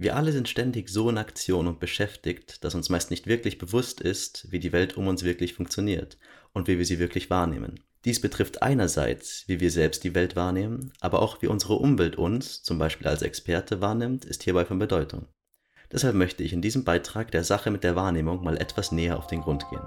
Wir alle sind ständig so in Aktion und beschäftigt, dass uns meist nicht wirklich bewusst ist, wie die Welt um uns wirklich funktioniert und wie wir sie wirklich wahrnehmen. Dies betrifft einerseits, wie wir selbst die Welt wahrnehmen, aber auch wie unsere Umwelt uns, zum Beispiel als Experte, wahrnimmt, ist hierbei von Bedeutung. Deshalb möchte ich in diesem Beitrag der Sache mit der Wahrnehmung mal etwas näher auf den Grund gehen.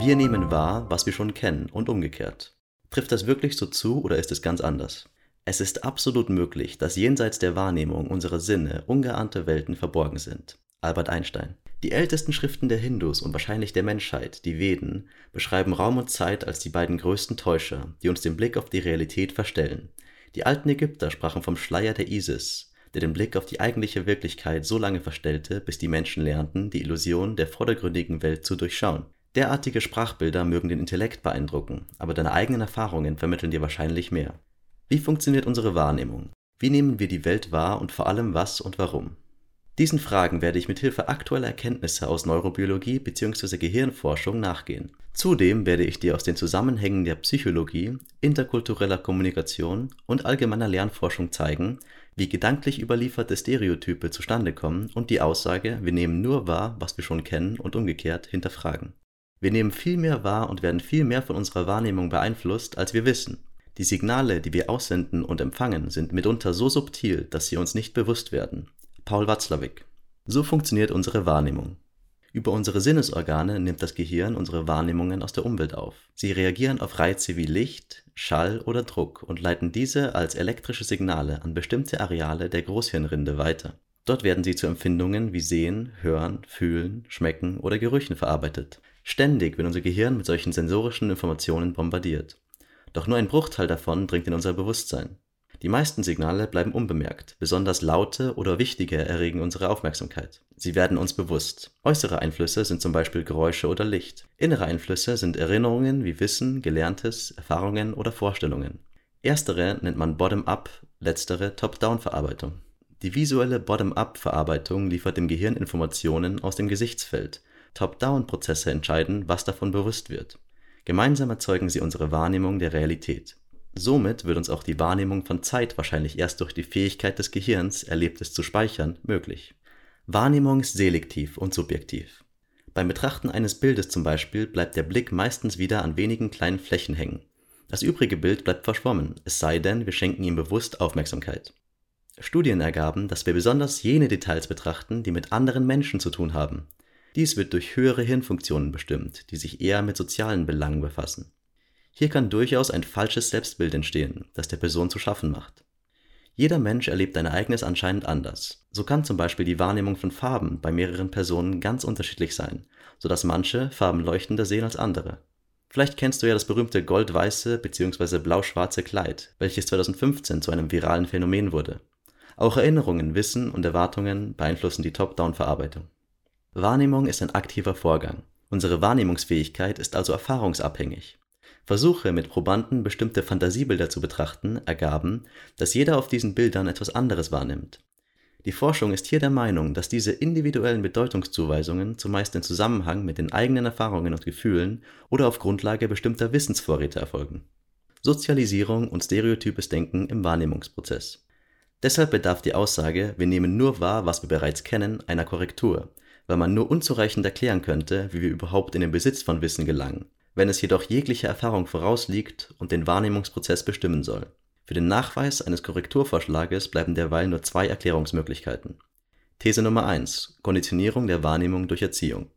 Wir nehmen wahr, was wir schon kennen und umgekehrt. Trifft das wirklich so zu oder ist es ganz anders? Es ist absolut möglich, dass jenseits der Wahrnehmung unserer Sinne ungeahnte Welten verborgen sind. Albert Einstein. Die ältesten Schriften der Hindus und wahrscheinlich der Menschheit, die Veden, beschreiben Raum und Zeit als die beiden größten Täuscher, die uns den Blick auf die Realität verstellen. Die alten Ägypter sprachen vom Schleier der Isis, der den Blick auf die eigentliche Wirklichkeit so lange verstellte, bis die Menschen lernten, die Illusion der vordergründigen Welt zu durchschauen. Derartige Sprachbilder mögen den Intellekt beeindrucken, aber deine eigenen Erfahrungen vermitteln dir wahrscheinlich mehr. Wie funktioniert unsere Wahrnehmung? Wie nehmen wir die Welt wahr und vor allem was und warum? Diesen Fragen werde ich mit Hilfe aktueller Erkenntnisse aus Neurobiologie bzw. Gehirnforschung nachgehen. Zudem werde ich dir aus den Zusammenhängen der Psychologie, interkultureller Kommunikation und allgemeiner Lernforschung zeigen, wie gedanklich überlieferte Stereotype zustande kommen und die Aussage, wir nehmen nur wahr, was wir schon kennen und umgekehrt hinterfragen. Wir nehmen viel mehr wahr und werden viel mehr von unserer Wahrnehmung beeinflusst, als wir wissen. Die Signale, die wir aussenden und empfangen, sind mitunter so subtil, dass sie uns nicht bewusst werden. Paul Watzlawick. So funktioniert unsere Wahrnehmung. Über unsere Sinnesorgane nimmt das Gehirn unsere Wahrnehmungen aus der Umwelt auf. Sie reagieren auf Reize wie Licht, Schall oder Druck und leiten diese als elektrische Signale an bestimmte Areale der Großhirnrinde weiter. Dort werden sie zu Empfindungen wie Sehen, Hören, Fühlen, Schmecken oder Gerüchen verarbeitet. Ständig wird unser Gehirn mit solchen sensorischen Informationen bombardiert. Doch nur ein Bruchteil davon dringt in unser Bewusstsein. Die meisten Signale bleiben unbemerkt, besonders laute oder wichtige erregen unsere Aufmerksamkeit. Sie werden uns bewusst. Äußere Einflüsse sind zum Beispiel Geräusche oder Licht. Innere Einflüsse sind Erinnerungen wie Wissen, Gelerntes, Erfahrungen oder Vorstellungen. Erstere nennt man Bottom-up, letztere Top-down-Verarbeitung. Die visuelle Bottom-up-Verarbeitung liefert dem Gehirn Informationen aus dem Gesichtsfeld, Top-Down-Prozesse entscheiden, was davon bewusst wird. Gemeinsam erzeugen sie unsere Wahrnehmung der Realität. Somit wird uns auch die Wahrnehmung von Zeit wahrscheinlich erst durch die Fähigkeit des Gehirns, Erlebtes zu speichern, möglich. Wahrnehmung ist selektiv und subjektiv. Beim Betrachten eines Bildes zum Beispiel bleibt der Blick meistens wieder an wenigen kleinen Flächen hängen. Das übrige Bild bleibt verschwommen, es sei denn, wir schenken ihm bewusst Aufmerksamkeit. Studien ergaben, dass wir besonders jene Details betrachten, die mit anderen Menschen zu tun haben, dies wird durch höhere Hirnfunktionen bestimmt, die sich eher mit sozialen Belangen befassen. Hier kann durchaus ein falsches Selbstbild entstehen, das der Person zu schaffen macht. Jeder Mensch erlebt ein Ereignis anscheinend anders. So kann zum Beispiel die Wahrnehmung von Farben bei mehreren Personen ganz unterschiedlich sein, sodass manche Farben leuchtender sehen als andere. Vielleicht kennst du ja das berühmte gold-weiße bzw. blau-schwarze Kleid, welches 2015 zu einem viralen Phänomen wurde. Auch Erinnerungen, Wissen und Erwartungen beeinflussen die Top-Down-Verarbeitung. Wahrnehmung ist ein aktiver Vorgang. Unsere Wahrnehmungsfähigkeit ist also erfahrungsabhängig. Versuche, mit Probanden bestimmte Fantasiebilder zu betrachten, ergaben, dass jeder auf diesen Bildern etwas anderes wahrnimmt. Die Forschung ist hier der Meinung, dass diese individuellen Bedeutungszuweisungen zumeist in Zusammenhang mit den eigenen Erfahrungen und Gefühlen oder auf Grundlage bestimmter Wissensvorräte erfolgen. Sozialisierung und stereotypes Denken im Wahrnehmungsprozess. Deshalb bedarf die Aussage, wir nehmen nur wahr, was wir bereits kennen, einer Korrektur, weil man nur unzureichend erklären könnte, wie wir überhaupt in den Besitz von Wissen gelangen, wenn es jedoch jegliche Erfahrung vorausliegt und den Wahrnehmungsprozess bestimmen soll. Für den Nachweis eines Korrekturvorschlages bleiben derweil nur zwei Erklärungsmöglichkeiten. These Nummer 1. Konditionierung der Wahrnehmung durch Erziehung.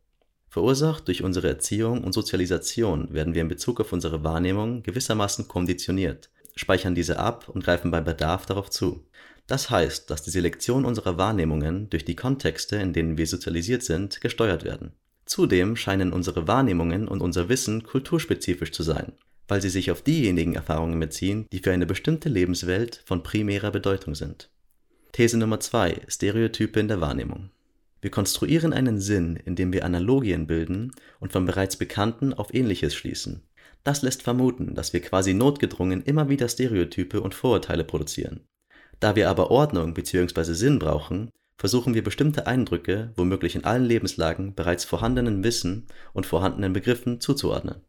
Verursacht durch unsere Erziehung und Sozialisation werden wir in Bezug auf unsere Wahrnehmung gewissermaßen konditioniert, speichern diese ab und greifen bei Bedarf darauf zu. Das heißt, dass die Selektion unserer Wahrnehmungen durch die Kontexte, in denen wir sozialisiert sind, gesteuert werden. Zudem scheinen unsere Wahrnehmungen und unser Wissen kulturspezifisch zu sein, weil sie sich auf diejenigen Erfahrungen beziehen, die für eine bestimmte Lebenswelt von primärer Bedeutung sind. These Nummer 2. Stereotype in der Wahrnehmung. Wir konstruieren einen Sinn, indem wir Analogien bilden und von bereits Bekannten auf Ähnliches schließen. Das lässt vermuten, dass wir quasi notgedrungen immer wieder Stereotype und Vorurteile produzieren. Da wir aber Ordnung bzw. Sinn brauchen, versuchen wir bestimmte Eindrücke, womöglich in allen Lebenslagen bereits vorhandenen Wissen und vorhandenen Begriffen zuzuordnen.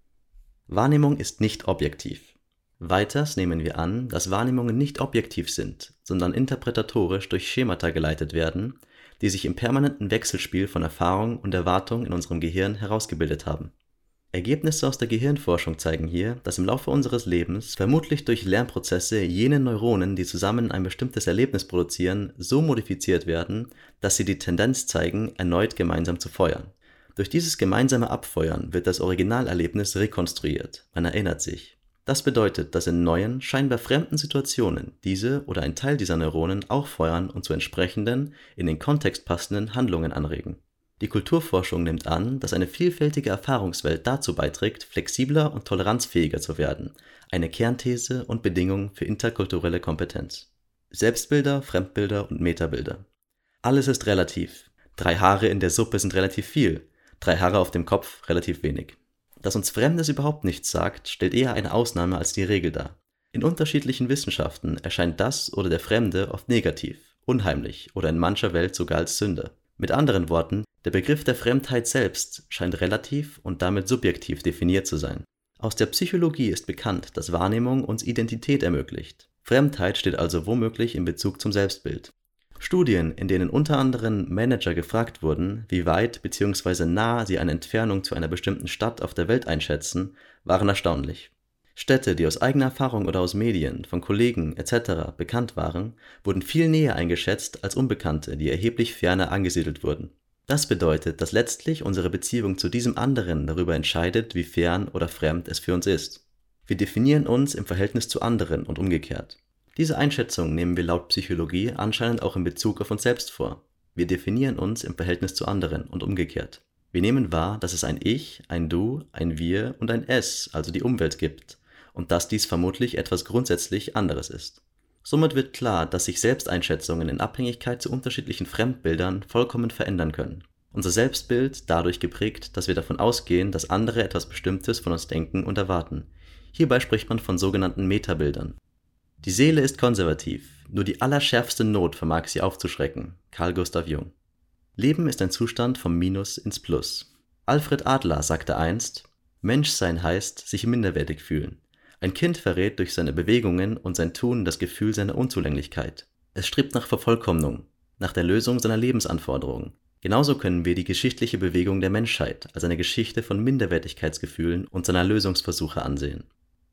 Wahrnehmung ist nicht objektiv. Weiters nehmen wir an, dass Wahrnehmungen nicht objektiv sind, sondern interpretatorisch durch Schemata geleitet werden, die sich im permanenten Wechselspiel von Erfahrung und Erwartung in unserem Gehirn herausgebildet haben. Ergebnisse aus der Gehirnforschung zeigen hier, dass im Laufe unseres Lebens vermutlich durch Lernprozesse jene Neuronen, die zusammen ein bestimmtes Erlebnis produzieren, so modifiziert werden, dass sie die Tendenz zeigen, erneut gemeinsam zu feuern. Durch dieses gemeinsame Abfeuern wird das Originalerlebnis rekonstruiert, man erinnert sich. Das bedeutet, dass in neuen, scheinbar fremden Situationen diese oder ein Teil dieser Neuronen auch feuern und zu entsprechenden, in den Kontext passenden Handlungen anregen. Die Kulturforschung nimmt an, dass eine vielfältige Erfahrungswelt dazu beiträgt, flexibler und toleranzfähiger zu werden, eine Kernthese und Bedingung für interkulturelle Kompetenz. Selbstbilder, Fremdbilder und Metabilder. Alles ist relativ. Drei Haare in der Suppe sind relativ viel, drei Haare auf dem Kopf relativ wenig. Dass uns Fremdes überhaupt nichts sagt, stellt eher eine Ausnahme als die Regel dar. In unterschiedlichen Wissenschaften erscheint das oder der Fremde oft negativ, unheimlich oder in mancher Welt sogar als Sünde. Mit anderen Worten, der Begriff der Fremdheit selbst scheint relativ und damit subjektiv definiert zu sein. Aus der Psychologie ist bekannt, dass Wahrnehmung uns Identität ermöglicht. Fremdheit steht also womöglich in Bezug zum Selbstbild. Studien, in denen unter anderem Manager gefragt wurden, wie weit bzw. nah sie eine Entfernung zu einer bestimmten Stadt auf der Welt einschätzen, waren erstaunlich. Städte, die aus eigener Erfahrung oder aus Medien, von Kollegen etc. bekannt waren, wurden viel näher eingeschätzt als Unbekannte, die erheblich ferner angesiedelt wurden. Das bedeutet, dass letztlich unsere Beziehung zu diesem anderen darüber entscheidet, wie fern oder fremd es für uns ist. Wir definieren uns im Verhältnis zu anderen und umgekehrt. Diese Einschätzung nehmen wir laut Psychologie anscheinend auch in Bezug auf uns selbst vor. Wir definieren uns im Verhältnis zu anderen und umgekehrt. Wir nehmen wahr, dass es ein Ich, ein Du, ein Wir und ein Es, also die Umwelt gibt, und dass dies vermutlich etwas grundsätzlich anderes ist. Somit wird klar, dass sich Selbsteinschätzungen in Abhängigkeit zu unterschiedlichen Fremdbildern vollkommen verändern können. Unser Selbstbild dadurch geprägt, dass wir davon ausgehen, dass andere etwas Bestimmtes von uns denken und erwarten. Hierbei spricht man von sogenannten Metabildern. Die Seele ist konservativ, nur die allerschärfste Not vermag sie aufzuschrecken. Carl Gustav Jung. Leben ist ein Zustand vom Minus ins Plus. Alfred Adler sagte einst, Menschsein heißt sich minderwertig fühlen. Ein Kind verrät durch seine Bewegungen und sein Tun das Gefühl seiner Unzulänglichkeit. Es strebt nach Vervollkommnung, nach der Lösung seiner Lebensanforderungen. Genauso können wir die geschichtliche Bewegung der Menschheit als eine Geschichte von Minderwertigkeitsgefühlen und seiner Lösungsversuche ansehen.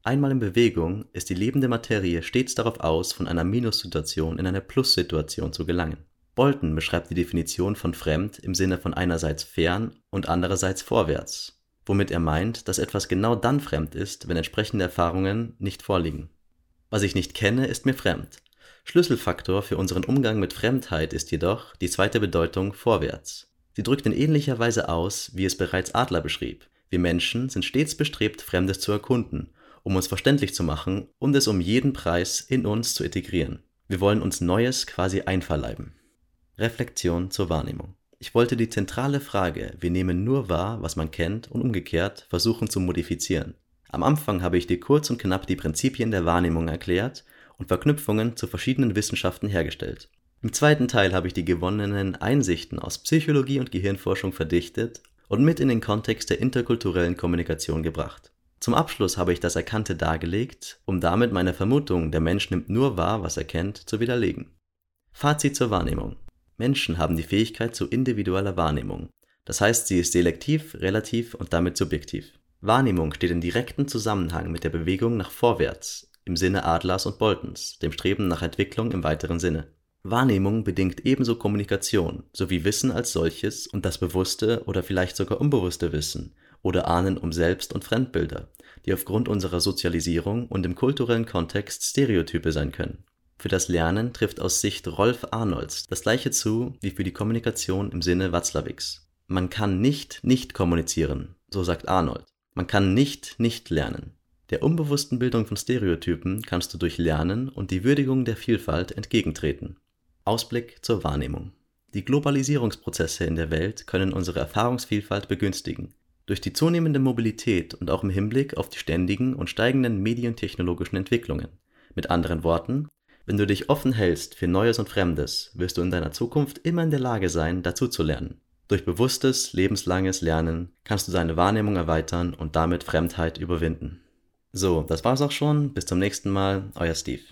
Einmal in Bewegung ist die lebende Materie stets darauf aus, von einer Minussituation in eine Plussituation zu gelangen. Bolton beschreibt die Definition von fremd im Sinne von einerseits fern und andererseits vorwärts, womit er meint, dass etwas genau dann fremd ist, wenn entsprechende Erfahrungen nicht vorliegen. Was ich nicht kenne, ist mir fremd. Schlüsselfaktor für unseren Umgang mit Fremdheit ist jedoch die zweite Bedeutung vorwärts. Sie drückt in ähnlicher Weise aus, wie es bereits Adler beschrieb. Wir Menschen sind stets bestrebt, Fremdes zu erkunden um uns verständlich zu machen und es um jeden Preis in uns zu integrieren. Wir wollen uns Neues quasi einverleiben. Reflexion zur Wahrnehmung. Ich wollte die zentrale Frage, wir nehmen nur wahr, was man kennt und umgekehrt, versuchen zu modifizieren. Am Anfang habe ich dir kurz und knapp die Prinzipien der Wahrnehmung erklärt und Verknüpfungen zu verschiedenen Wissenschaften hergestellt. Im zweiten Teil habe ich die gewonnenen Einsichten aus Psychologie und Gehirnforschung verdichtet und mit in den Kontext der interkulturellen Kommunikation gebracht. Zum Abschluss habe ich das Erkannte dargelegt, um damit meine Vermutung, der Mensch nimmt nur wahr, was er kennt, zu widerlegen. Fazit zur Wahrnehmung. Menschen haben die Fähigkeit zu individueller Wahrnehmung. Das heißt, sie ist selektiv, relativ und damit subjektiv. Wahrnehmung steht in direktem Zusammenhang mit der Bewegung nach vorwärts, im Sinne Adlers und Boltons, dem Streben nach Entwicklung im weiteren Sinne. Wahrnehmung bedingt ebenso Kommunikation sowie Wissen als solches und das bewusste oder vielleicht sogar unbewusste Wissen oder ahnen um Selbst- und Fremdbilder, die aufgrund unserer Sozialisierung und im kulturellen Kontext Stereotype sein können. Für das Lernen trifft aus Sicht Rolf Arnolds das gleiche zu wie für die Kommunikation im Sinne Watzlawicks. Man kann nicht nicht kommunizieren, so sagt Arnold. Man kann nicht nicht lernen. Der unbewussten Bildung von Stereotypen kannst du durch Lernen und die Würdigung der Vielfalt entgegentreten. Ausblick zur Wahrnehmung. Die Globalisierungsprozesse in der Welt können unsere Erfahrungsvielfalt begünstigen, durch die zunehmende Mobilität und auch im Hinblick auf die ständigen und steigenden medientechnologischen Entwicklungen. Mit anderen Worten, wenn du dich offen hältst für Neues und Fremdes, wirst du in deiner Zukunft immer in der Lage sein, dazu zu lernen. Durch bewusstes, lebenslanges Lernen kannst du deine Wahrnehmung erweitern und damit Fremdheit überwinden. So, das war's auch schon. Bis zum nächsten Mal. Euer Steve.